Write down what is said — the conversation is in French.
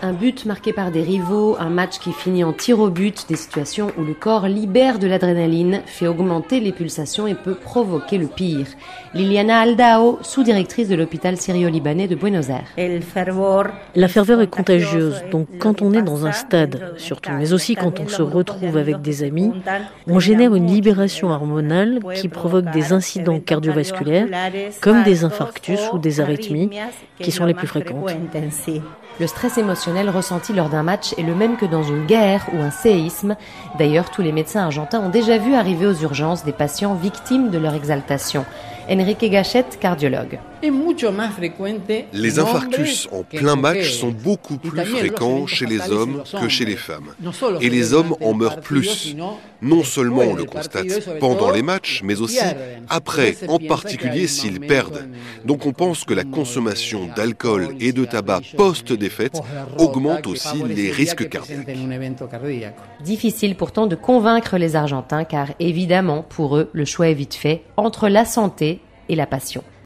Un but marqué par des rivaux, un match qui finit en tir au but, des situations où le corps libère de l'adrénaline, fait augmenter les pulsations et peut provoquer le pire. Liliana Aldao, sous-directrice de l'hôpital syrio-libanais de Buenos Aires. La ferveur est contagieuse, donc quand on est dans un stade, surtout, mais aussi quand on se retrouve avec des amis, on génère une libération hormonale qui provoque des incidents cardiovasculaires, comme des infarctus ou des arythmies, qui sont les plus fréquentes. Le stress émotionnel ressenti lors d'un match est le même que dans une guerre ou un séisme. D'ailleurs, tous les médecins argentins ont déjà vu arriver aux urgences des patients victimes de leur exaltation. Enrique Gachette, cardiologue. Les infarctus en plein match sont beaucoup plus fréquents chez les hommes que chez les femmes. Et les hommes en meurent plus. Non seulement on le constate pendant les matchs, mais aussi après, en particulier s'ils perdent. Donc on pense que la consommation d'alcool et de tabac post-défaite augmente aussi les risques cardiaques. Difficile pourtant de convaincre les Argentins car évidemment pour eux le choix est vite fait entre la santé et la passion.